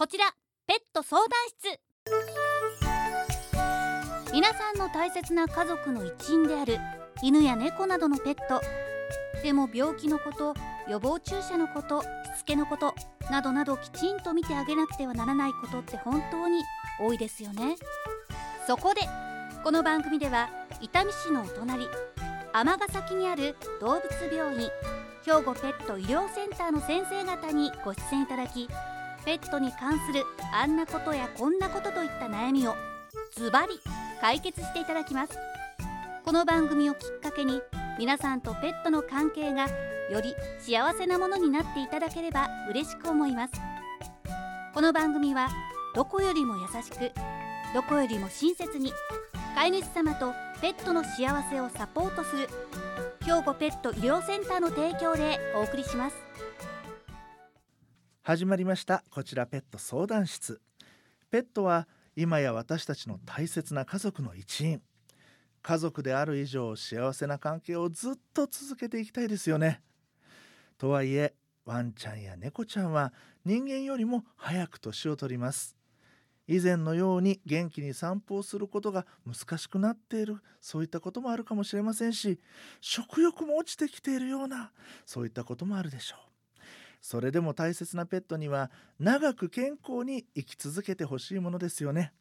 こちらペット相談室。皆さんの大切な家族の一員である犬や猫などのペット。でも病気のこと予防注射のことしつけのことなどなどきちんと見てあげなくてはならないことって本当に多いですよね。そこでこの番組では伊丹市のお隣尼崎にある動物病院兵庫ペット医療センターの先生方にご出演いただきペットに関するあんなことやこんなことといった悩みをズバリ解決していただきます。この番組をきっかけに皆さんとペットの関係がより幸せなものになっていただければ嬉しく思います。この番組はどこよりも優しくどこよりも親切に飼い主様とペットの幸せをサポートする兵庫ペット医療センターの提供でお送りします。始まりました。こちらペット相談室。ペットは今や私たちの大切な家族の一員。家族である以上幸せな関係をずっと続けていきたいですよね。とはいえワンちゃんや猫ちゃんは人間よりも早く年を取ります。以前のように元気に散歩をすることが難しくなっている。そういったこともあるかもしれませんし食欲も落ちてきているようなそういったこともあるでしょう。それでも大切なペットには長く健康に生き続けてほしいものですよね。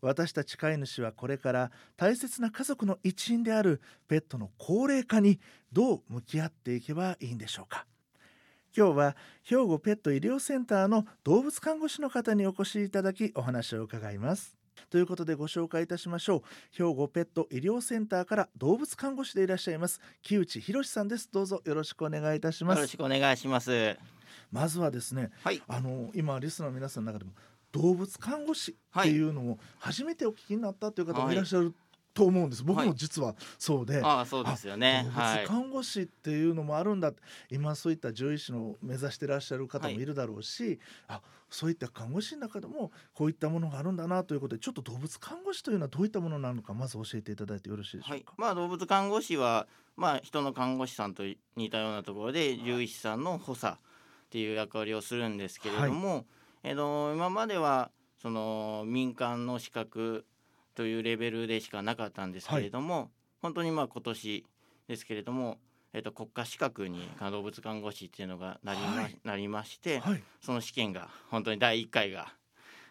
私たち飼い主はこれから大切な家族の一員であるペットの高齢化にどう向き合っていけばいいんでしょうか。今日は兵庫ペット医療センターの動物看護師の方にお越しいただきお話を伺います。ということでご紹介いたしましょう。兵庫ペット医療センターから動物看護師でいらっしゃいます木内博さんです。どうぞよろしくお願いいたします。よろしくお願いします。まずはですね、はい。あの今リスナーの皆さんの中でも動物看護師っていうのを初めてお聞きになったという方もいらっしゃると思うんです、僕も実はそうで、ああそうですよね。看護師っていうのもあるんだ、今そういった獣医師の目指してらっしゃる方もい。るだろうし、あそういった看護師の中でもこういったものがあるんだなということでちょっと動物看護師というのはどういったものなのかまず教えていただいてよろしいでしょはい。うか。まあ動物看護師はまあ人の看護師さんと似たようなところで獣医師さんの補佐っていう役割をするんですけれども、えっと今まではその民間の資格というレベルでしかなかったんですけれども、本当にまあ今年ですけれども、えっと国家資格に動物看護師っていうのがなりま,、はい。なりまして、はい、その試験が本当に第1回が、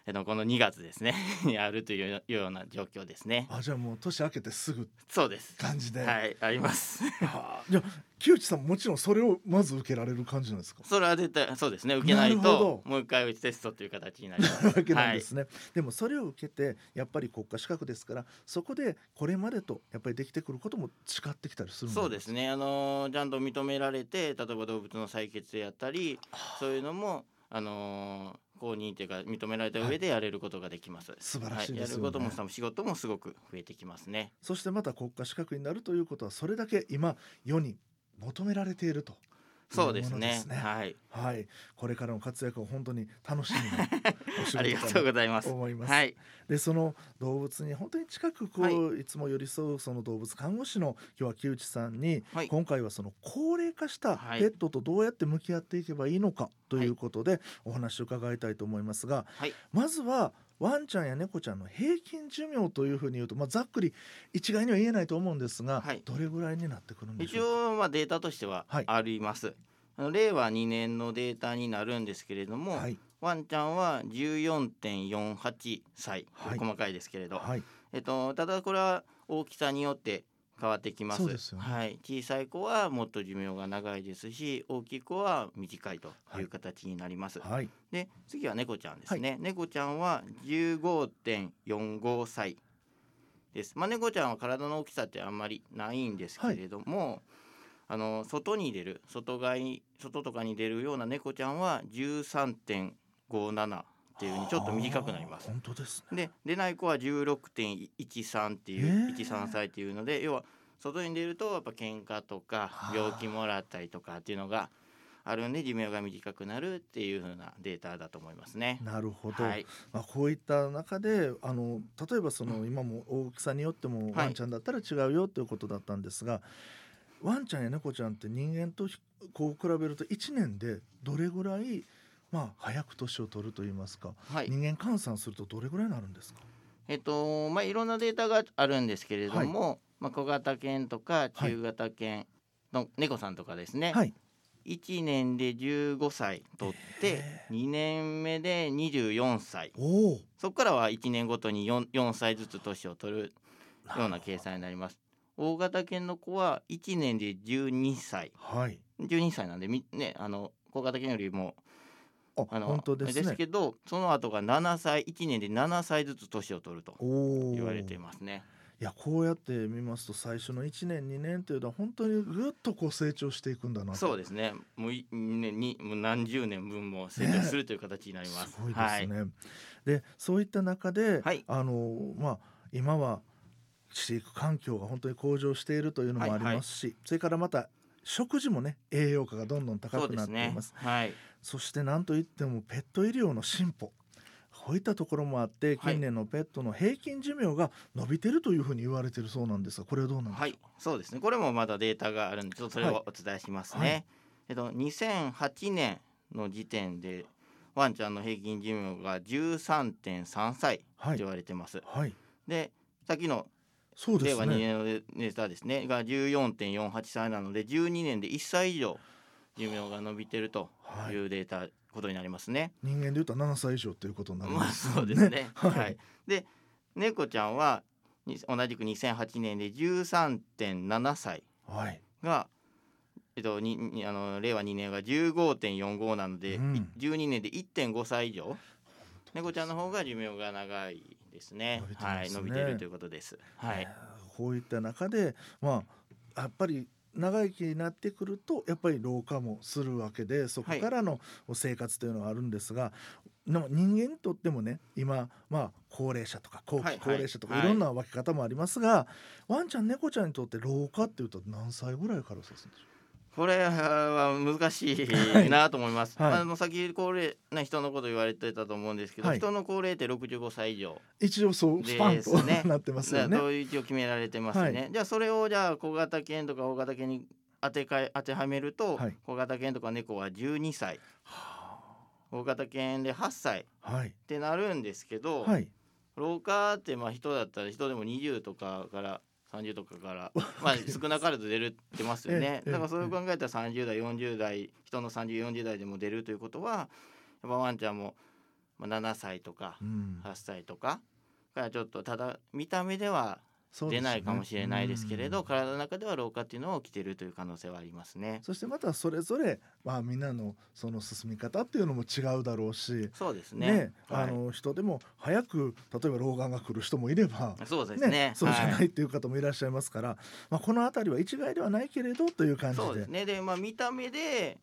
えっと、この2月ですね にあるというような状況ですね。あじゃあもう年明けてすぐそうです。感じで、はい、あります。はあじゃあ木内さんももちろんそれをまず受けられる感じなんですか？それは絶対そうですね。受けないともう一回テストという形になります。わけなんですね、でもそれを受けてやっぱり国家資格ですからそこでこれまでとやっぱりできてくることも違ってきたりするんそうですね。あのーちゃんと認められて、例えば動物の採血でやったり、そういうのもあのー公認というか認められた上でやれることができます。素晴らしいねはい、やることも仕事もすごく増えてきますね。そしてまた国家資格になるということはそれだけ今世に求められているとそうですねす。ねはい。はいこれからの活躍を本当に楽しみなお仕 ありがとうございます。と思います、はい。でその動物に本当に近くこう、、はいつも寄り添うその動物看護師の今日は木内さんに、はい今回はその高齢化したはいペットとどうやって向き合っていけばいいのかということでお話を伺いたいと思いますがはい。まずはワンちゃんや猫ちゃんの平均寿命というふうに言うと、まあ、ざっくり一概には言えないと思うんですが、はい。どれぐらいになってくるんでし一ょうか？応まあデータとしてははい。あります。あの令和2年のデータになるんですけれども、はい。ワンちゃんは14.48歳、はい。細かいですけれど、はい。えっと、ただこれは大きさによって変わってきます。すよね。はい、小さい子はもっと寿命が長いですし大きい子は短いとはい。いう形になります、はい。で次は猫ちゃんですね、猫ちゃんは15.45歳です。まあ猫ちゃんは体の大きさってあんまりないんですけれども、あの外に出る外外外とかに出るような猫ちゃんは13.57っていうふうにちょっと短くなります。本当ですね。で出ない子は16.13っていう、へー。13歳っていうので要は外に出るとやっぱ喧嘩とかはあ。病気もらったりとかっていうのがあるんで寿命が短くなるっていう風なデータだと思いますね。なるほど、はい、まあ、こういった中であの例えばその今も大きさによってもはい。ワンちゃんだったら違うよということだったんですが、ワンちゃんや猫ちゃんって人間とひこう比べると1年でどれぐらいまあ早く年を取ると言いますか、はい。人間換算するとどれぐらいになるんですか？えっとまあいろんなデータがあるんですけれども、まあ、小型犬とか中型犬の猫さんとかですね、はい。1年で15歳取ってへ2年目で24歳。そこからは1年ごとに 4, 4歳ずつ年を取るような計算になります。大型犬の子は1年で12歳。はい。12歳なんでみねあの小型犬よりもああの本当ですねけどその後が7歳1年で7歳ずつ年を取ると言われていますね。いやこうやって見ますと最初の1年2年というのは本当にぐっとこう成長していくんだなとそうですねもういねにもう何十年分も成長するという形になります。すごいですね。でそういった中で、はいあのまあ今は飼育環境が本当に向上しているというのもありますし、それからまた食事もね栄養価がどんどん高くですねなっています。。はい。そして何といってもペット医療の進歩こういったところもあってはい。近年のペットの平均寿命が伸びてるというふうに言われているそうなんですがこれはどうなんでしょう？か、はい、そうですね。これもまだデータがあるんで、ちょっとそれはい。をお伝えしますね。はい。えっと2008年の時点でワンちゃんの平均寿命が13.3歳とはい。言われてます。はい。で、さっきのそうで令和2すね年のデータですね。が14.48歳なので12年で1歳以上寿命が伸びてるとはいいうデータことになりますね。人間でいうと7歳以上ということになりまあますそうですね。ははいい。で猫ちゃんはに同じく2008年で13.7歳はいが、えっと、ににあの令和2年が15.45なので、うんい12年で1.5歳以上猫ちゃんの方が寿命が長いですね。伸びてますねはい、伸びてるということです。はい。こういった中でまあやっぱり長生きになってくるとやっぱり老化もするわけでそこからの生活というのはあるんですが、でも人間にとってもね今まあ高齢者とか後はい期高齢者とかはい。いろんな分け方もありますが、ワンちゃん猫ちゃんにとって老化っていうと何歳ぐらいからそうするんでしょこれは難しはい。いなと思います。はい。あの先高齢な人のこと言われてたと思うんですけど、はい。人の高齢って65歳以上。う一応そうスパンと、ですね。なってますよね。と一応決められてますね。はい。じゃあそれをじゃあ小型犬とか大型犬に当てかえ当てはめると、はい。小型犬とか猫は12歳。大型犬で8歳。っはい。てなるんですけど、はい。老化ってまあ人だったら人でも20とかから30とかからまあ少なからず出るってますよね。ええだからそれを考えたら30代40代人の3040代でも出るということはやっぱワンちゃんもまあ7歳とかうん。8歳とかからちょっとただ見た目では出ないかもしれないですけれど、うん体の中では老化っていうのは起きてるという可能性はありますね。そしてまたそれぞれまあみんなのその進み方っていうのも違うだろうしそうですね。ねはいあの人でも早く例えば老眼が来る人もいれば。そうですね。ね、そうじゃなはいっていう方もいらっしゃいますから、まあ、この辺りは一概ではないけれどという感じでそうですね。で、まあ見た目で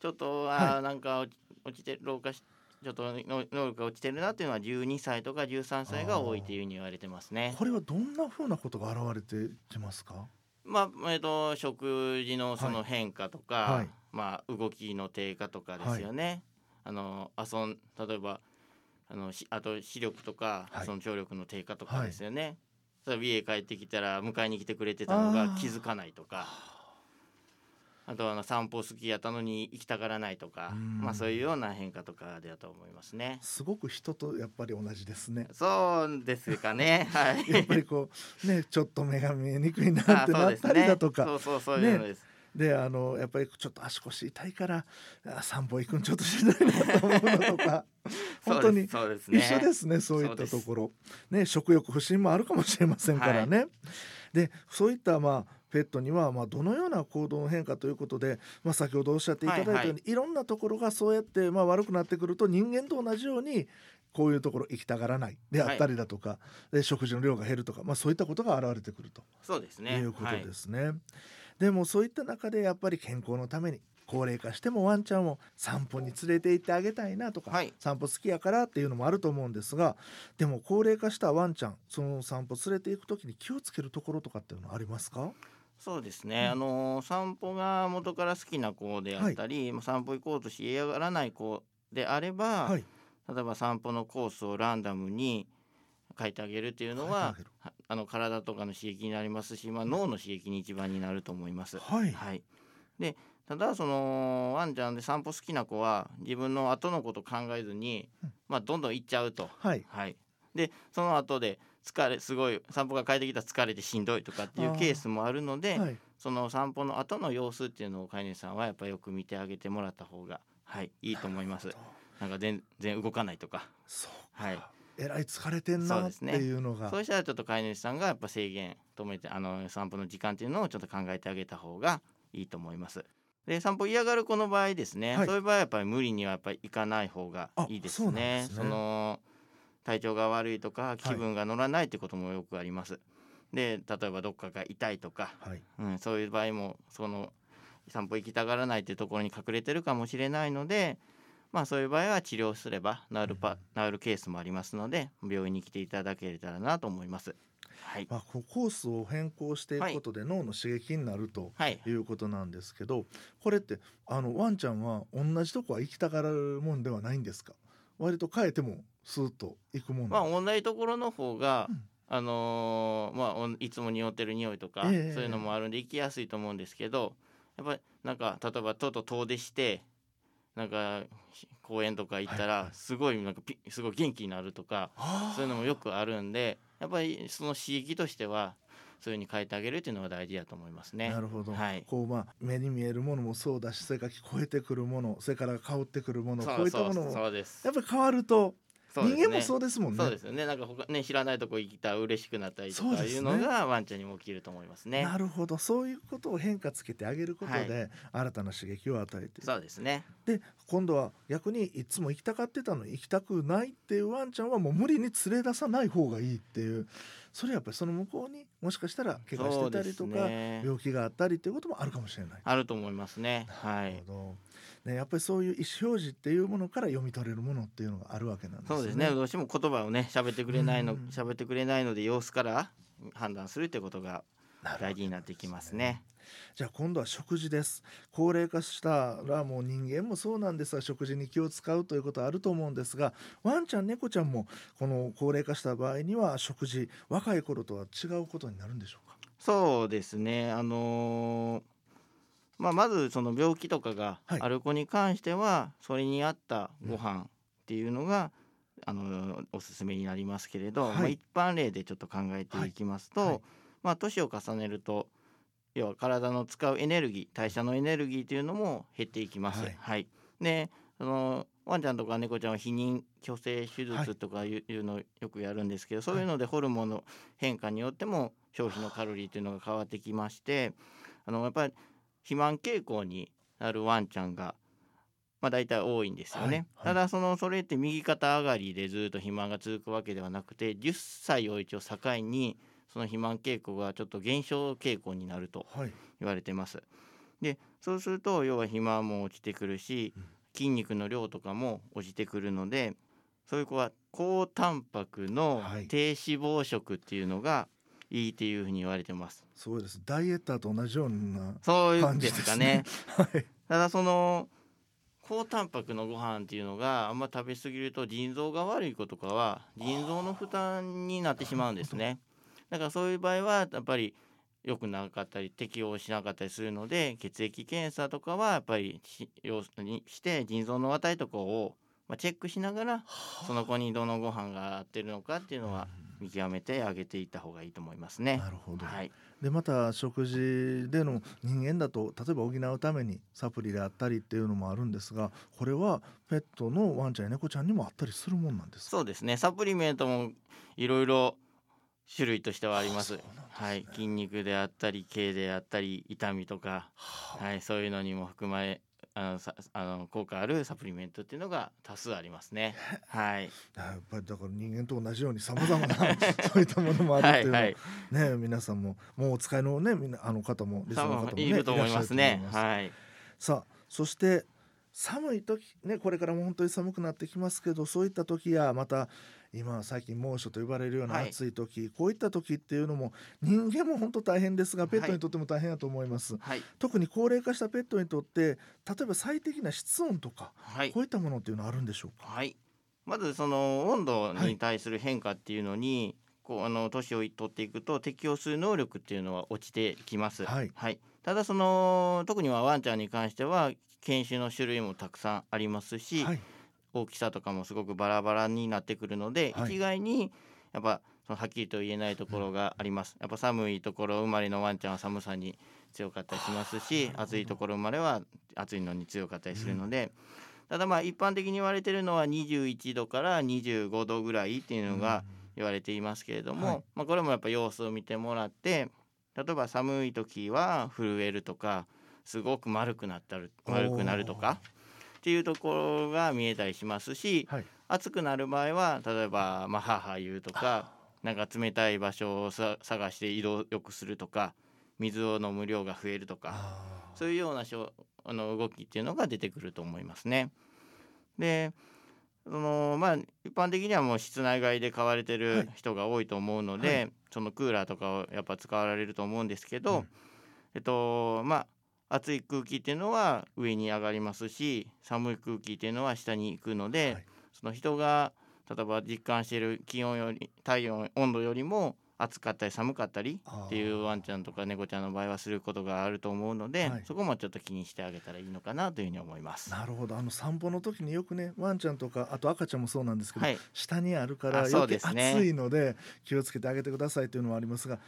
ちょっとあー、なんか落ちて老化しちょっとの能力が落ちてるなっていうのは12歳とか13歳が多いというふうに言われてますね。これはどんなふうなことが現れてきますか？まあえっ、と食事のその変化とか、はいまあ動きの低下とかですよね。あの遊ん例えばあのしあと視力とか、はいその聴力の低下とかですよね。例えば家帰ってきたら迎えに来てくれてたのが気づかないとか。あとはあの散歩好きやったのに行きたがらないとかうん、まあそういうような変化とかだと思いますね。すごく人とやっぱり同じですね。そうですかね。はい。やっぱりこうねちょっと目が見えにくいなあってなったりだとか そうそうそういうのです。であのやっぱりちょっと足腰痛いからあ散歩行くんちょっとしんどいなと思うのとか 本当に。一緒ですねそういったところね食欲不振もあるかもしれませんからね。でそういったまあペットにはまあどのような行動の変化ということで、まあ、先ほどおっしゃっていただいたように、はいいろんなところがそうやってまあ悪くなってくると人間と同じようにこういうところ行きたがらないであったりだとか、で食事の量が減るとか、まあ、そういったことが現れてくるとそうですね。いうことはいですね。でもそういった中でやっぱり健康のために高齢化してもワンちゃんを散歩に連れて行ってあげたいなとか、はい散歩好きやからっていうのもあると思うんですがでも高齢化したワンちゃんその散歩連れて行く時に気をつけるところとかっていうのはありますか？そうですね、うん。あの散歩が元から好きな子であったり、まあ散歩行こうとして嫌がらない子であれば、はい。例えば散歩のコースをランダムに書いてあげるっていうのはあの体とかの刺激になりますし、まあ、脳の刺激に一番になると思います。はい。はい、でただそのワンちゃんで散歩好きな子は自分の後のこと考えずに、うん。まあ、どんどん行っちゃうと。はい。はい、でその後で疲れすごい散歩が帰ってきたら疲れてしんどいとかっていうケースもあるので、はいその散歩の後の様子っていうのを飼い主さんはやっぱりよく見てあげてもらった方が、はい、いいと思います。なんか全然動かないとか、そうはい、えらい疲れてんなってそうですね。いうのがそうしたらちょっと飼い主さんがやっぱ制限止めてあの散歩の時間っていうのをちょっと考えてあげた方がいいと思います。で散歩嫌がる子の場合ですね、はい。そういう場合はやっぱり無理にはやっぱり行かない方がいいですね。ですね。その体調が悪いとか気分が乗らないってこともよくあります。で例えばどっかが痛いとか、はい。うん、そういう場合もその散歩行きたがらないっていうところに隠れてるかもしれないので、まあ、そういう場合は治療すれば治るパ、治るケースもありますので病院に来ていただけたらなと思います。はい、まあ、コースを変更していくことで脳の刺激になるとはい、い。うことなんですけどこれってあのワンちゃんは同じとこは行きたがるもんではないんですか？割と変えてもスーッと行くもんまあ同じところの方が、うん。あのーまあいつも匂ってる匂いとか、ええ。そういうのもあるんで行きやすいと思うんですけどやっぱりなんか例えばとうとう遠出してなんかひ公園とか行ったらすごいなんかピすごい元気になるとか、そういうのもよくあるんでやっぱりその刺激としてはそういうふうに変えてあげるっていうのが大事だと思いますね。なるほど、はい。こうまあ目に見えるものもそうだしそれから聞こえてくるものそれから香ってくるものそうこういったそうものもそうです。やっぱり変わるとそうですね人間もそうですもんねそうですよねなんか他ね知らないとこ行ったら嬉しくなったりとかいうのがワンちゃんにも起きると思いますね。なるほどそういうことを変化つけてあげることで、新たな刺激を与えてそうですね。で今度は逆にいつも行きたがってたのに行きたくないっていうワンちゃんはもう無理に連れ出さない方がいいっていうそれやっぱりその向こうにもしかしたら怪我してたりとか、ね病気があったりっていうこともあるかもしれない。あると思いますね。はいなる。ほどね、やっぱりそういう意思表示っていうものから読み取れるものっていうのがあるわけなんですね。そうですね。どうしても言葉をね喋ってくれないのうん喋ってくれないので様子から判断するってことが大事になってきますね。じゃあ今度は食事です高齢化したらもう人間もそうなんですが食事に気を使うということはあると思うんですがワンちゃん猫ちゃんもこの高齢化した場合には食事若い頃とは違うことになるんでしょうか？そうですね。あのーまあまずその病気とかがはい。ある子に関してはそれに合ったご飯っていうのが、あのーおすすめになりますけれど、はい。まあ一般例でちょっと考えていきますと、はい。はい。まあ年を重ねると要は体の使うエネルギー代謝のエネルギーというのも減っていきます。はい。はい、でそのワンちゃんとか猫ちゃんは避妊去勢手術とかいういうのをよくやるんですけど、そういうのでホルモンの変化によっても消費のカロリーというのが変わってきましてあのやっぱり肥満傾向になるワンちゃんが、まあ、大体多いんですよね。はいはいただそのそれって右肩上がりでずっと肥満が続くわけではなくて10歳を一応境にその肥満傾向がちょっと減少傾向になるとはい言われてます。でそうすると要は肥満も落ちてくるしうん筋肉の量とかも落ちてくるのでそういう子は高タンパクのはい低脂肪食っていうのがいいっていうふうに言われてます。そうですダイエッターと同じようなそういうんで感じですすかね。はいただその高タンパクのご飯っていうのがあんま食べ過ぎると腎臓が悪い子とかは腎臓の負担になってしまうんですね。だからそういう場合はやっぱり良くなかったり適応しなかったりするので血液検査とかはやっぱりし要するにして腎臓の値とかをまあチェックしながらその子にどのご飯が合ってるのかっていうのは見極めてあげていった方がいいと思いますね。なるほど、はい、でまた食事での人間だと例えば補うためにサプリであったりっていうのもあるんですがこれはペットのワンちゃんや猫ちゃんにもあったりするもんなんですか？そうですね。サプリメントもいろいろ種類としてはあります。はい、筋肉であったり毛であったり痛みとか、はあ。はい、そういうのにも含まれあのさあの効果あるサプリメントっていうのが多数ありますね。はい、やっぱりだから人間と同じようにさまざまな そういったものもあるっていうのは、はい、はい、ね皆さんももうお使いのねみんなあの方もリスナーの方も、ね、いると思いますね。いますはい、さあそして寒い時ねこれからも本当に寒くなってきますけどそういった時やまた今最近猛暑と呼ばれるようなはい。暑い時、こういった時っていうのも人間も本当大変ですがペットにとっても大変だと思います、はい、特に高齢化したペットにとって例えば最適な室温とかはい。こういったものっていうのはあるんでしょうか、はい、まずその温度に対する変化っていうのにこうあの年を取っていくと適応する能力っていうのは落ちてきます。はい。ただその特にはワンちゃんに関しては犬種の種類もたくさんありますし、はい。大きさとかもすごくバラバラになってくるので、はい。一概にやっぱそのはっきりと言えないところがあります。やっぱ寒いところ生まれのワンちゃんは寒さに強かったりしますし暑いところ生まれは暑いのに強かったりするので、ただまあ一般的に言われてるのは21度から25度ぐらいっていうのが言われていますけれども、はい。まあ、これもやっぱ様子を見てもらって例えば寒い時は震えるとかすごく丸くなったる丸くなるとかっていうところが見えたりしますしはい。暑くなる場合は例えばまあはは言うとかなんか冷たい場所をさ探して移動よくするとか水を飲む量が増えるとかそういうようなしょあの動きっていうのが出てくると思いますね。でそのまあ一般的にはもう室内外で買われてはい。る人が多いと思うので、はい。そのクーラーとかをやっぱ使われると思うんですけど、うん。えっとまあ暑い空気っていうのは上に上がりますし寒い空気っていうのは下に行くので、はい。その人が例えば実感している気温より体温温度よりも暑かったり寒かったりっていうワンちゃんとか猫ちゃんの場合はすることがあると思うので、はい。そこもちょっと気にしてあげたらいいのかなというふうに思います。なるほど。あの散歩の時によくねワンちゃんとかあと赤ちゃんもそうなんですけど、はい、下にあるからあそう余計ですね。暑いので気をつけてあげてくださいというのもありますが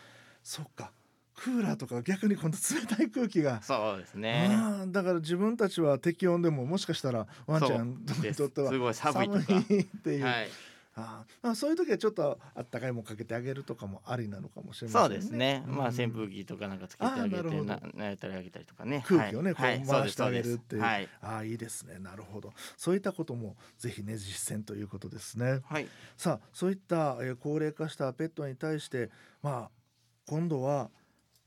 そっか。クーラーとか逆に今度冷たい空気が、そうですね。だから自分たちは適温でももしかしたらワンちゃんにとってはすごい寒いとか。寒いっていう、はい、ああそういう時はちょっとあったかいもんかけてあげるとかもありなのかもしれませんそうですね。うん。まあ扇風機とかなんかつけてあげてななやたりあげたりとかね。空気をね、はい。こう回してあげるっていう、はい、ああいいですね。なるほど。そういったこともぜひね実践ということですね。はい、さあそういった、えー高齢化したペットに対してまあ今度は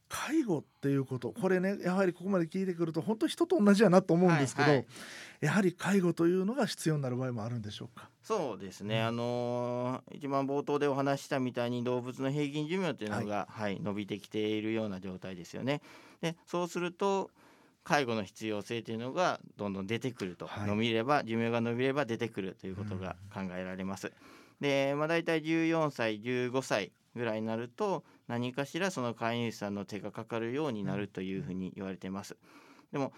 介護っていうことこれねやはりここまで聞いてくると本当人と同じやなと思うんですけど、はいはいやはり介護というのが必要になる場合もあるんでしょうか？そうですね。うんあのー一番冒頭でお話ししたみたいに動物の平均寿命っていうのが、はい、伸びてきているような状態ですよね。で、そうすると介護の必要性というのがどんどん出てくると、はい伸びれば寿命が伸びれば出てくるということが考えられます。で、まあ大体14歳、15歳ぐらいになると何かしらその飼い主さんの手がかかるようになるというふうに言われています。でも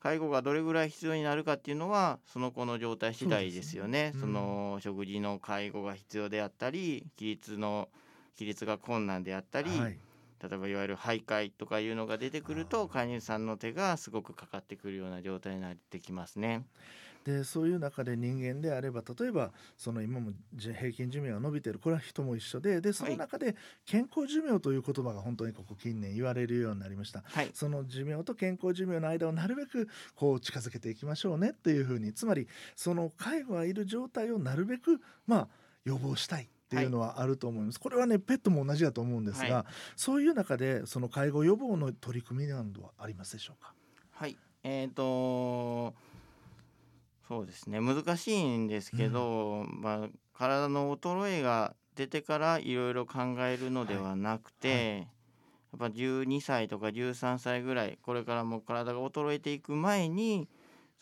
介護がどれぐらい必要になるかっていうのはその子の状態次第ですよね。そそうですねの食事の介護が必要であったり起立の起立が困難であったり、はい、例えばいわゆる徘徊とかいうのが出てくると飼い主さんの手がすごくかかってくるような状態になってきますね。でそういう中で人間であれば例えばその今もじ平均寿命が伸びてるこれは人も一緒ででその中で健康寿命という言葉が本当にここ近年言われるようになりました。はい、その寿命と健康寿命の間をなるべくこう近づけていきましょうねっていうふうにつまりその介護がいる状態をなるべくまあ予防したいっていうのはあると思います、これはねペットも同じだと思うんですが、はそういう中でその介護予防の取り組みなどはありますでしょうか？はい、えー、とそうですね。難しいんですけど、まあ、体の衰えが出てからいろいろ考えるのではなくて、はい。はやっぱ12歳とか13歳ぐらいこれからも体が衰えていく前に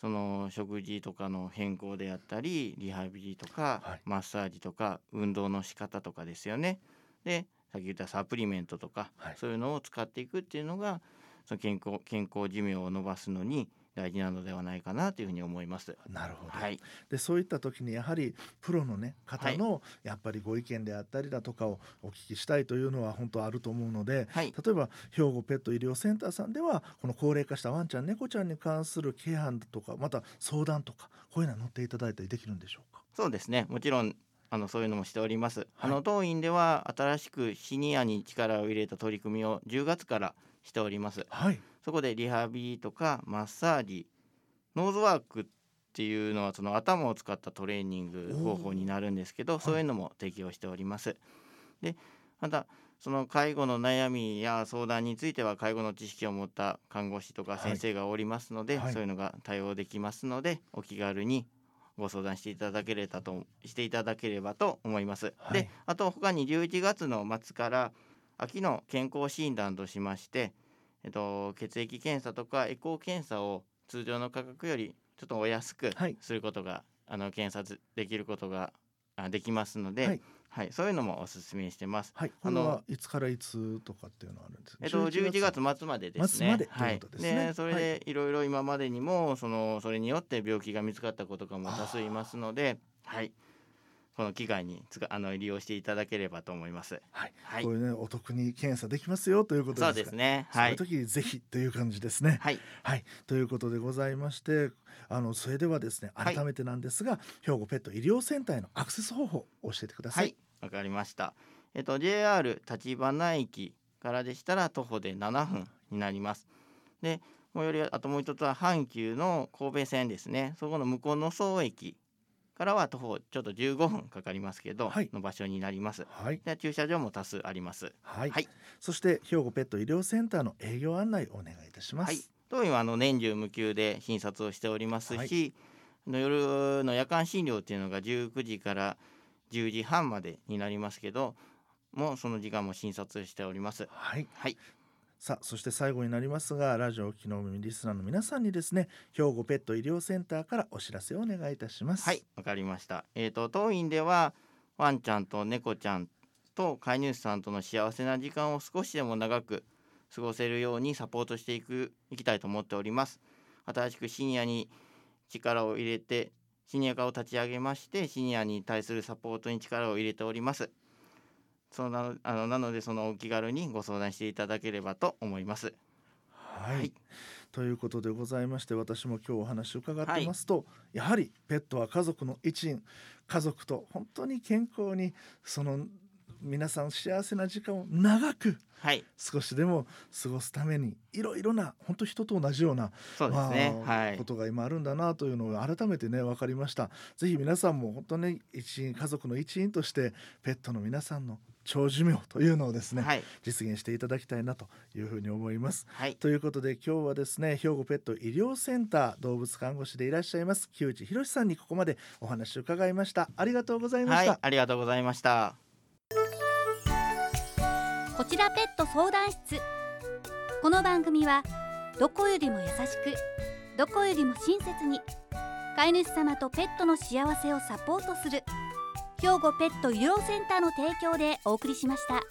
その食事とかの変更であったりリハビリとか、はい。マッサージとか運動の仕方とかですよね。でさっき言ったサプリメントとか、はい。そういうのを使っていくっていうのがその健康健康寿命を伸ばすのに大事なのではないかなというふうに思います。なるほど、はい、でそういった時にやはりプロのね方のやっぱりご意見であったりだとかをお聞きしたいというのは本当あると思うのではい、例えば兵庫ペット医療センターさんではこの高齢化したワンちゃん猫ちゃんに関するケアとかまた相談とかこういうのは乗っていただいたりできるんでしょうか？そうですね。もちろんあのそういうのもしております。あの当院では新しくシニアに力を入れた取り組みを10月からしております。はいそこでリハビリとかマッサージ、ノーズワークっていうのはその頭を使ったトレーニング方法になるんですけど、ーそういうのも提供しております。で、またその介護の悩みや相談については介護の知識を持った看護師とかはい先生がおりますので、はいそういうのが対応できますので、お気軽にご相談していただければとしていただければと思います。はいで、あと他に11月の末から秋の健康診断としまして、えっと、血液検査とかエコー検査を通常の価格よりちょっとお安くはい。することが、あの検査できることがあできますので、はい。はい、そういうのもおすすめしてます。はい、こあのれはいつからいつとかっていうのはあるんですか。えっと、11月。末までですね。でといですね。はい、それでい。ろいろ今までにもそのそれによって病気が見つかった子とかも多数いますので、はい、この機会につかあの利用していただければと思います。はい、はいこれねお得に検査できますよということですかそうですね。はいそういう。時にぜひという感じですね。はい。はい、ということでございましてあのそれではですねはい改めてなんですが、兵庫ペット医療センターへのアクセス方法を教えてくださ。はいい、わかりました。えっと JR 立花駅からでしたら徒歩で7分になります。で、もうよりあともう一つは阪急の神戸線ですね。そこの向こうの総駅からは徒歩ちょっと15分かかりますけど、はいの場所になります。はい、で駐車場も多数あります。はい、はいそして兵庫ペット医療センターの営業案内をお願いいたします。はい、当院はあの年中無休で診察をしておりますし、の夜の夜間診療っていうのが19時から10時半までになりますけどもうその時間も診察しております。はいはい、さあそして最後になりますがラジオをお聞きのリスナーの皆さんにですね兵庫ペット医療センターからお知らせをお願いいたします。はい、わかりました。えっ、と当院ではワンちゃんと猫ちゃんと飼い主さんとの幸せな時間を少しでも長く過ごせるようにサポートしていくいきたいと思っております。新しくシニアに力を入れてシニア化を立ち上げましてシニアに対するサポートに力を入れております。そうなのあのなのでそのお気軽にご相談していただければと思います。はい、はい。ということでございまして私も今日お話を伺ってますと、やはりペットは家族の一員家族と本当に健康にその皆さん幸せな時間を長くはい、少しでも過ごすためにいろいろな本当人と同じようなそうですね。まあはいこ。とが今あるんだなというのを改めてね分かりましたぜひ皆さんも本当に一員家族の一員としてペットの皆さんの長寿命というのをですね、はい。実現していただきたいなというふうに思いますはい。ということで今日はですね兵庫ペット医療センター動物看護師でいらっしゃいます木内博さんにここまでお話を伺いましたありがとうございました、はい、ありがとうございました。こちらペット相談室この番組はどこよりも優しくどこよりも親切に飼い主様とペットの幸せをサポートする兵庫ペット医療センターの提供でお送りしました。